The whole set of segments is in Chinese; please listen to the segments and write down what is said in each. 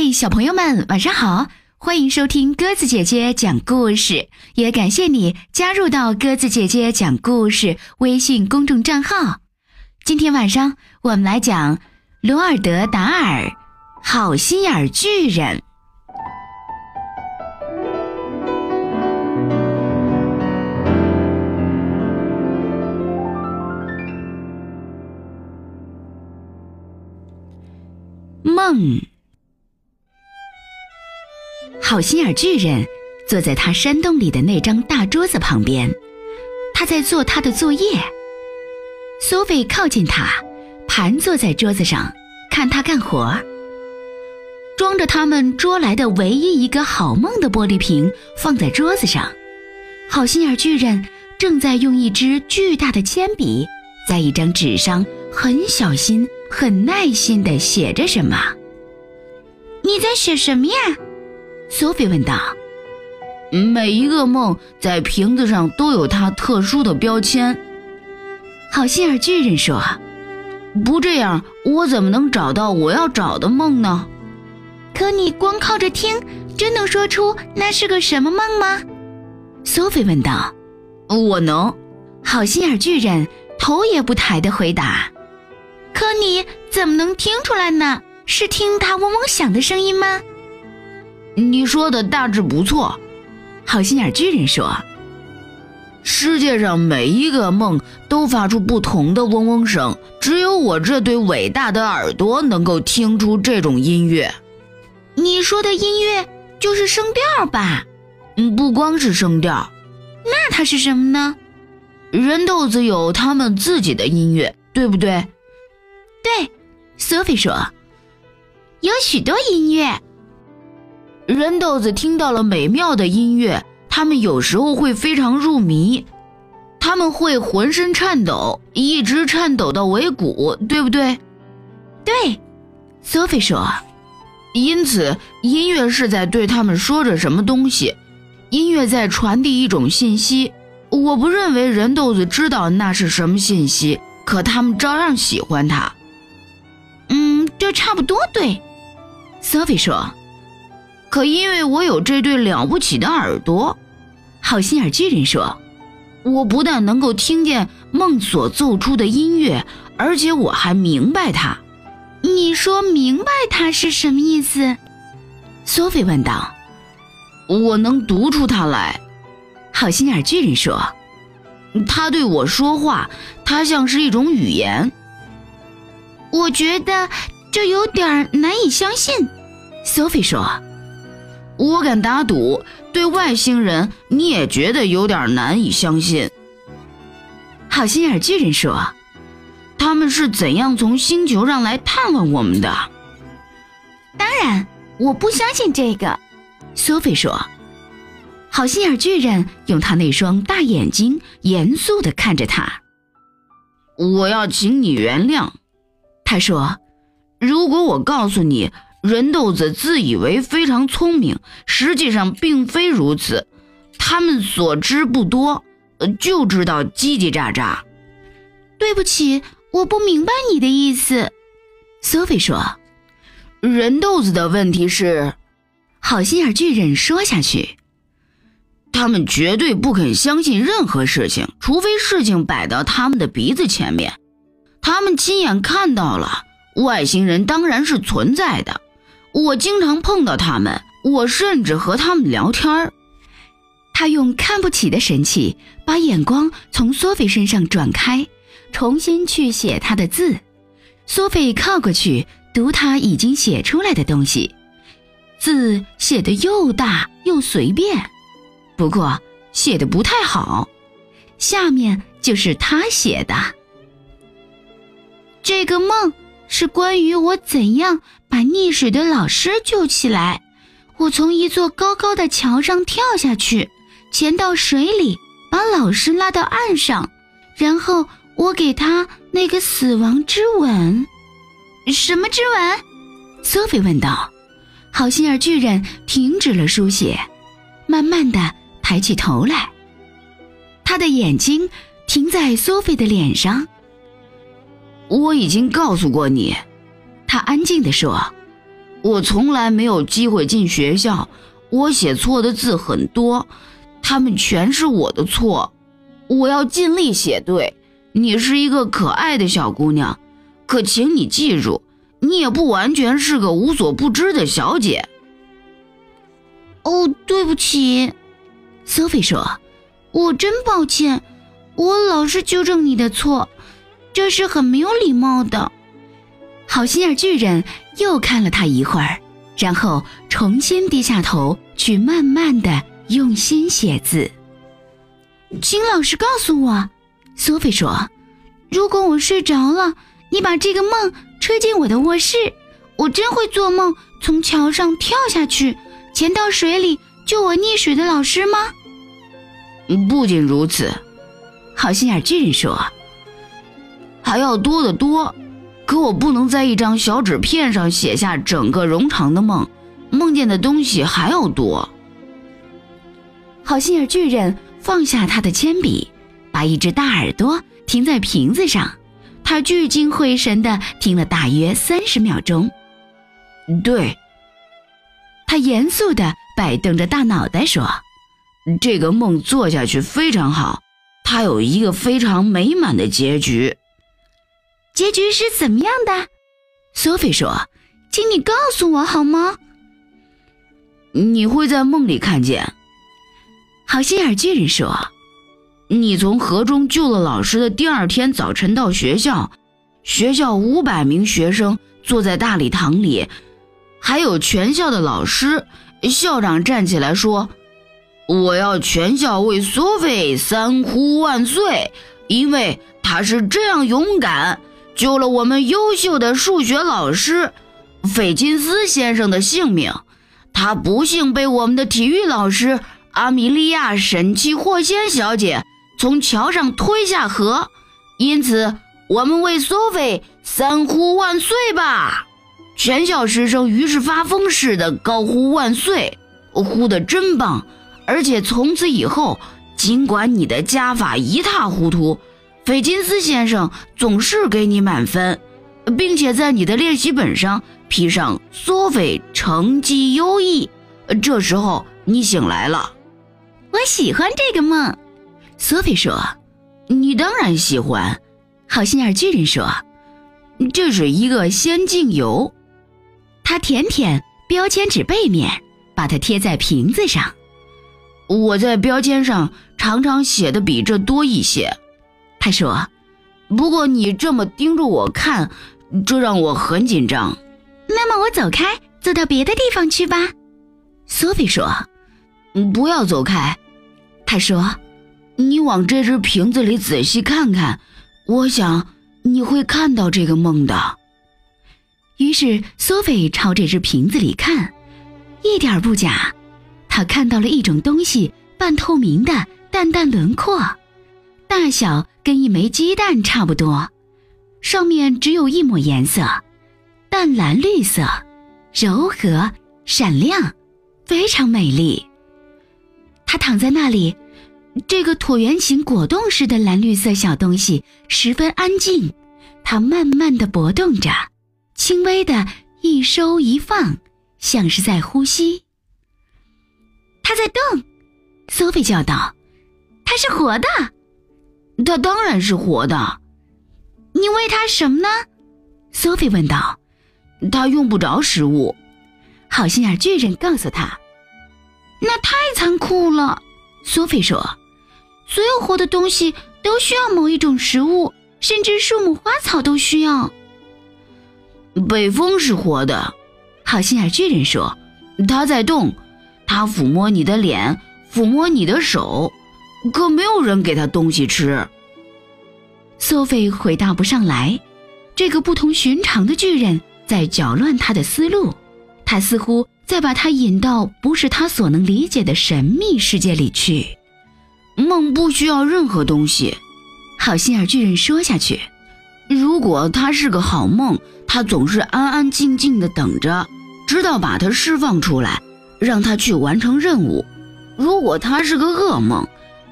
嗨，小朋友们，晚上好！欢迎收听鸽子姐姐讲故事，也感谢你加入到鸽子姐姐讲故事微信公众账号。今天晚上我们来讲罗尔德·达尔，好心眼巨人。梦。好心眼巨人坐在他山洞里的那张大桌子旁边，他在做他的作业。苏菲靠近他，盘坐在桌子上，看他干活。装着他们捉来的唯一一个好梦的玻璃瓶放在桌子上，好心眼巨人正在用一支巨大的铅笔，在一张纸上很小心、很耐心地写着什么。你在写什么呀？索菲问道：“每一个梦在瓶子上都有它特殊的标签。”好心眼巨人说：“不这样，我怎么能找到我要找的梦呢？”可你光靠着听，真能说出那是个什么梦吗？索菲问道。“我能。”好心眼巨人头也不抬地回答。“可你怎么能听出来呢？是听它嗡嗡响的声音吗？”你说的大致不错，好心眼巨人说：“世界上每一个梦都发出不同的嗡嗡声，只有我这对伟大的耳朵能够听出这种音乐。你说的音乐就是声调吧？嗯，不光是声调，那它是什么呢？人豆子有他们自己的音乐，对不对？对，索菲说，有许多音乐。”人豆子听到了美妙的音乐，他们有时候会非常入迷，他们会浑身颤抖，一直颤抖到尾骨，对不对？对，索菲说。因此，音乐是在对他们说着什么东西，音乐在传递一种信息。我不认为人豆子知道那是什么信息，可他们照样喜欢它。嗯，这差不多对，索菲说。可因为我有这对了不起的耳朵，好心眼巨人说，我不但能够听见梦所奏出的音乐，而且我还明白它。你说明白它是什么意思？索菲问道。我能读出它来，好心眼巨人说。他对我说话，它像是一种语言。我觉得这有点难以相信，索菲说。我敢打赌，对外星人你也觉得有点难以相信。好心眼巨人说：“他们是怎样从星球上来探望我们的？”当然，我不相信这个。”索菲说。好心眼巨人用他那双大眼睛严肃地看着他。我要请你原谅，他说：“如果我告诉你。”人豆子自以为非常聪明，实际上并非如此。他们所知不多，呃就知道叽叽喳喳。对不起，我不明白你的意思。索菲说：“人豆子的问题是，好心眼巨人说下去，他们绝对不肯相信任何事情，除非事情摆到他们的鼻子前面，他们亲眼看到了。外星人当然是存在的。”我经常碰到他们，我甚至和他们聊天儿。他用看不起的神气把眼光从索菲身上转开，重新去写他的字。索菲靠过去读他已经写出来的东西，字写得又大又随便，不过写的不太好。下面就是他写的这个梦。是关于我怎样把溺水的老师救起来。我从一座高高的桥上跳下去，潜到水里，把老师拉到岸上，然后我给他那个死亡之吻。什么之吻？索菲问道。好心眼巨人停止了书写，慢慢的抬起头来，他的眼睛停在索菲的脸上。我已经告诉过你，他安静地说：“我从来没有机会进学校，我写错的字很多，他们全是我的错。我要尽力写对。你是一个可爱的小姑娘，可请你记住，你也不完全是个无所不知的小姐。哦，对不起，苏菲说：“我真抱歉，我老是纠正你的错，这是很没有礼貌的。”好心眼巨人又看了他一会儿，然后重新低下头去慢慢的用心写字。请老师告诉我，苏菲说：“如果我睡着了，你把这个梦吹进我的卧室，我真会做梦从桥上跳下去，潜到水里救我溺水的老师吗？”不仅如此，好心眼巨人说：“还要多得多。”可我不能在一张小纸片上写下整个冗长的梦，梦见的东西还要多。好心眼巨人放下他的铅笔，把一只大耳朵停在瓶子上，他聚精会神地听了大约三十秒钟。对，他严肃地摆动着大脑袋说：“这个梦做下去非常好，它有一个非常美满的结局。”结局是怎么样的？索菲说：“请你告诉我好吗？”你会在梦里看见。好心眼巨人说：“你从河中救了老师的第二天早晨到学校，学校五百名学生坐在大礼堂里，还有全校的老师。校长站起来说：‘我要全校为苏菲三呼万岁，因为他是这样勇敢。’”救了我们优秀的数学老师费金斯先生的性命，他不幸被我们的体育老师阿米莉亚·神奇霍仙小姐从桥上推下河，因此我们为索菲三呼万岁吧！全校师生于是发疯似的高呼万岁，呼得真棒！而且从此以后，尽管你的加法一塌糊涂。费金斯先生总是给你满分，并且在你的练习本上批上“索菲成绩优异”。这时候你醒来了，我喜欢这个梦。索菲说：“你当然喜欢。”好心眼巨人说：“这是一个仙境游。”他舔舔标签纸背面，把它贴在瓶子上。我在标签上常常写的比这多一些。他说：“不过你这么盯着我看，这让我很紧张。那么我走开，走到别的地方去吧。”索菲说：“不要走开。”他说：“你往这只瓶子里仔细看看，我想你会看到这个梦的。”于是索菲朝这只瓶子里看，一点不假，他看到了一种东西，半透明的淡淡轮廓。大小跟一枚鸡蛋差不多，上面只有一抹颜色，淡蓝绿色，柔和闪亮，非常美丽。它躺在那里，这个椭圆形果冻似的蓝绿色小东西十分安静，它慢慢的搏动着，轻微的一收一放，像是在呼吸。它在动，苏菲叫道：“它是活的。”它当然是活的，你喂它什么呢？索菲问道。它用不着食物，好心眼巨人告诉他。那太残酷了，索菲说。所有活的东西都需要某一种食物，甚至树木花草都需要。北风是活的，好心眼巨人说。它在动，它抚摸你的脸，抚摸你的手。可没有人给他东西吃。索菲回答不上来。这个不同寻常的巨人在搅乱他的思路，他似乎在把他引到不是他所能理解的神秘世界里去。梦不需要任何东西，好心眼巨人说下去。如果他是个好梦，他总是安安静静的等着，直到把它释放出来，让他去完成任务。如果他是个噩梦，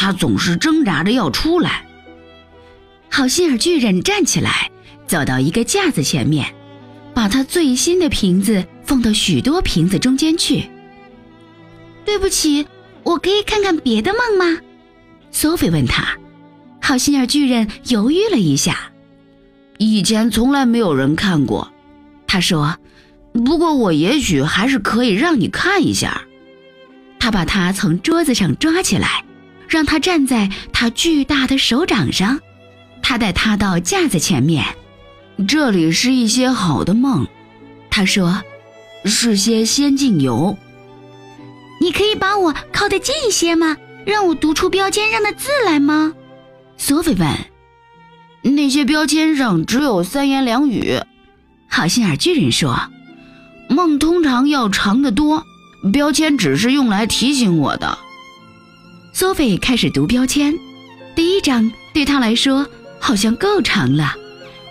他总是挣扎着要出来。好心眼巨人站起来，走到一个架子前面，把他最新的瓶子放到许多瓶子中间去。对不起，我可以看看别的梦吗？索菲问他。好心眼巨人犹豫了一下，以前从来没有人看过。他说：“不过我也许还是可以让你看一下。”他把他从桌子上抓起来，让他站在他巨大的手掌上。他带他到架子前面，这里是一些好的梦。他说：“是些仙境游。”你可以把我靠得近一些吗？让我读出标签上的字来吗？索菲问。那些标签上只有三言两语。好心眼巨人说：“梦通常要长得多，标签只是用来提醒我的。”索菲开始读标签，第一章对他来说好像够长了。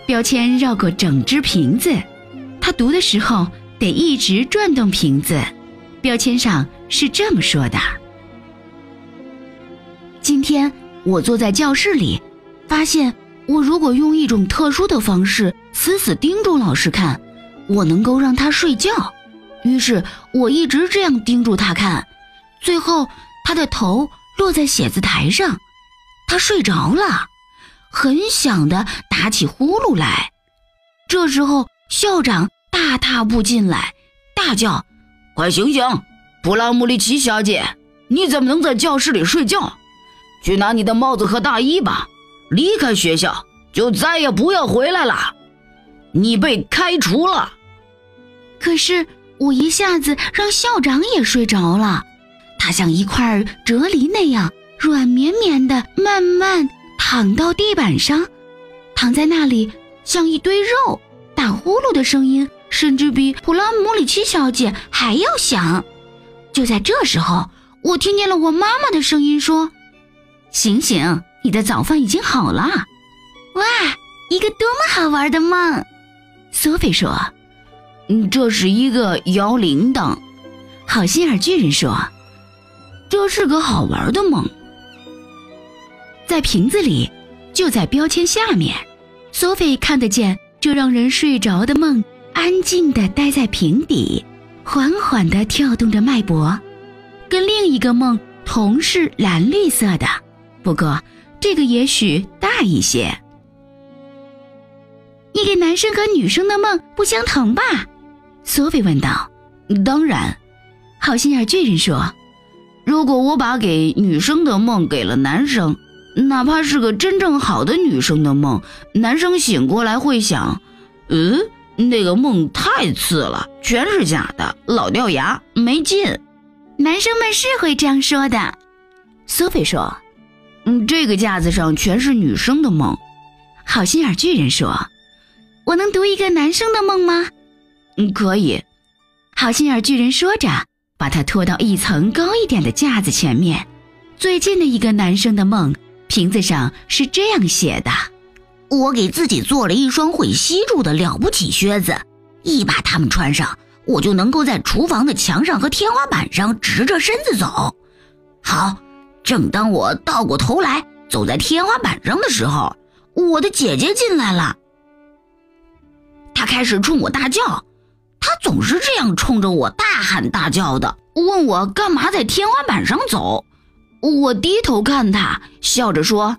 标签绕过整只瓶子，他读的时候得一直转动瓶子。标签上是这么说的：“今天我坐在教室里，发现我如果用一种特殊的方式死死盯住老师看，我能够让他睡觉。于是我一直这样盯住他看，最后他的头落在写字台上，他睡着了，很响的打起呼噜来。这时候校长大踏步进来，大叫。”快醒醒，普拉姆里奇小姐，你怎么能在教室里睡觉？去拿你的帽子和大衣吧，离开学校就再也不要回来了。你被开除了。可是我一下子让校长也睡着了，他像一块啫喱那样软绵绵的，慢慢躺到地板上，躺在那里像一堆肉，打呼噜的声音。甚至比普拉姆里奇小姐还要响。就在这时候，我听见了我妈妈的声音说：“醒醒，你的早饭已经好了。”哇，一个多么好玩的梦！索菲说：“嗯，这是一个摇铃铛。”好心眼巨人说：“这是个好玩的梦。”在瓶子里，就在标签下面，索菲看得见这让人睡着的梦。安静地待在瓶底，缓缓地跳动着脉搏，跟另一个梦同是蓝绿色的，不过这个也许大一些。你给男生和女生的梦不相同吧？索菲问道。当然，好心眼巨人说，如果我把给女生的梦给了男生，哪怕是个真正好的女生的梦，男生醒过来会想，嗯。那个梦太次了，全是假的，老掉牙，没劲。男生们是会这样说的。苏菲说：“嗯，这个架子上全是女生的梦。”好心眼巨人说：“我能读一个男生的梦吗？”“嗯，可以。”好心眼巨人说着，把他拖到一层高一点的架子前面，最近的一个男生的梦，瓶子上是这样写的。我给自己做了一双会吸住的了不起靴子，一把它们穿上，我就能够在厨房的墙上和天花板上直着身子走。好，正当我倒过头来走在天花板上的时候，我的姐姐进来了。她开始冲我大叫，他总是这样冲着我大喊大叫的，问我干嘛在天花板上走。我低头看他，笑着说。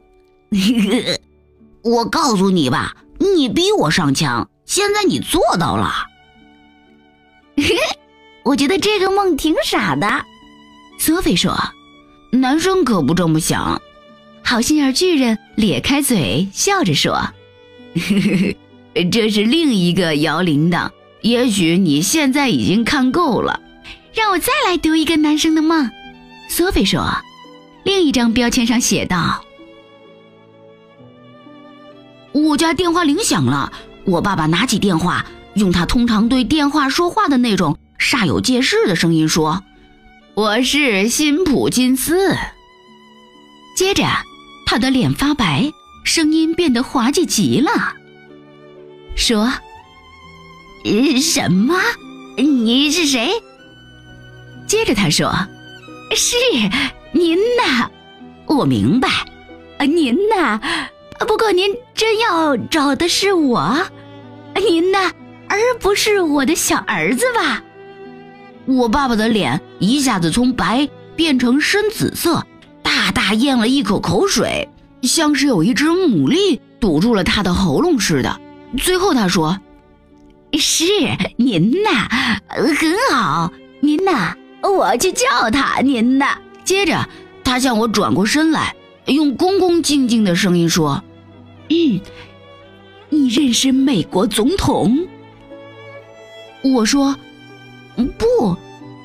我告诉你吧，你逼我上墙，现在你做到了。我觉得这个梦挺傻的，索菲说。男生可不这么想。好心眼巨人咧开嘴笑着说：“ 这是另一个摇铃铛，也许你现在已经看够了。让我再来读一个男生的梦。”索菲说。另一张标签上写道。我家电话铃响了，我爸爸拿起电话，用他通常对电话说话的那种煞有介事的声音说：“我是辛普金斯。”接着，他的脸发白，声音变得滑稽极了，说：“什么？你是谁？”接着他说：“是您呐，我明白，您呐。”不过您真要找的是我，您呢，而不是我的小儿子吧？我爸爸的脸一下子从白变成深紫色，大大咽了一口口水，像是有一只牡蛎堵住了他的喉咙似的。最后他说：“是您呐，很好，您呐，我去叫他，您呐。”接着他向我转过身来，用恭恭敬敬的声音说：“嗯，你认识美国总统？”我说。不，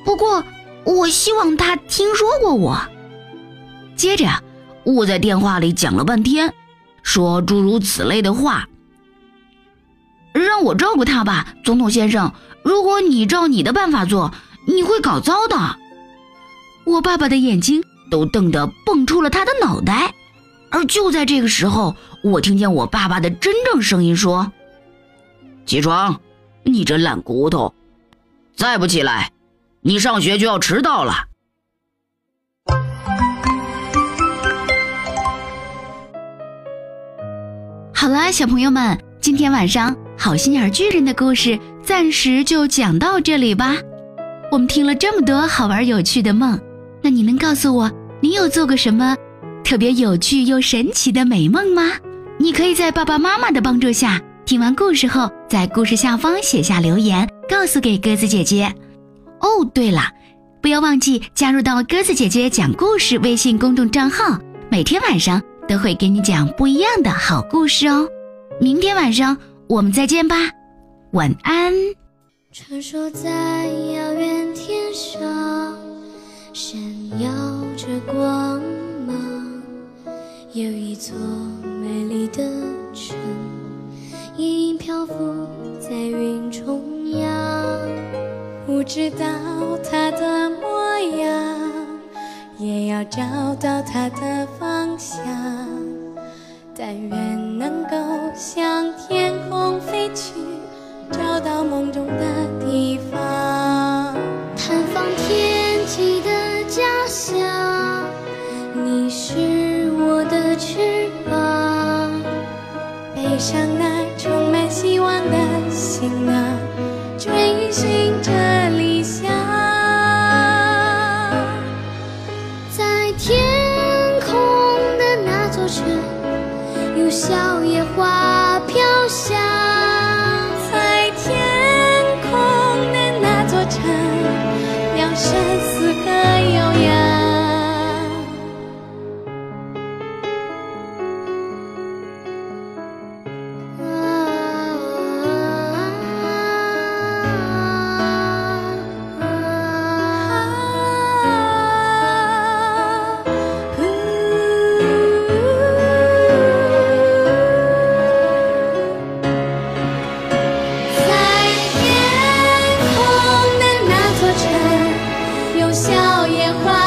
不过我希望他听说过我。接着，我在电话里讲了半天，说诸如此类的话，让我照顾他吧，总统先生。如果你照你的办法做，你会搞糟的。我爸爸的眼睛都瞪得蹦出了他的脑袋。而就在这个时候，我听见我爸爸的真正声音说：“起床，你这烂骨头！”再不起来，你上学就要迟到了。好了，小朋友们，今天晚上好心眼巨人的故事暂时就讲到这里吧。我们听了这么多好玩有趣的梦，那你能告诉我，你有做过什么特别有趣又神奇的美梦吗？你可以在爸爸妈妈的帮助下。听完故事后，在故事下方写下留言，告诉给鸽子姐姐。哦，对了，不要忘记加入到鸽子姐姐讲故事微信公众账号，每天晚上都会给你讲不一样的好故事哦。明天晚上我们再见吧，晚安。传说在遥远天上，闪耀着光芒，有一座美丽的城。隐隐漂浮在云中央，不知道它的模样，也要找到它的方向。但愿能够向天空飞去，找到梦中的地方，探访天烟花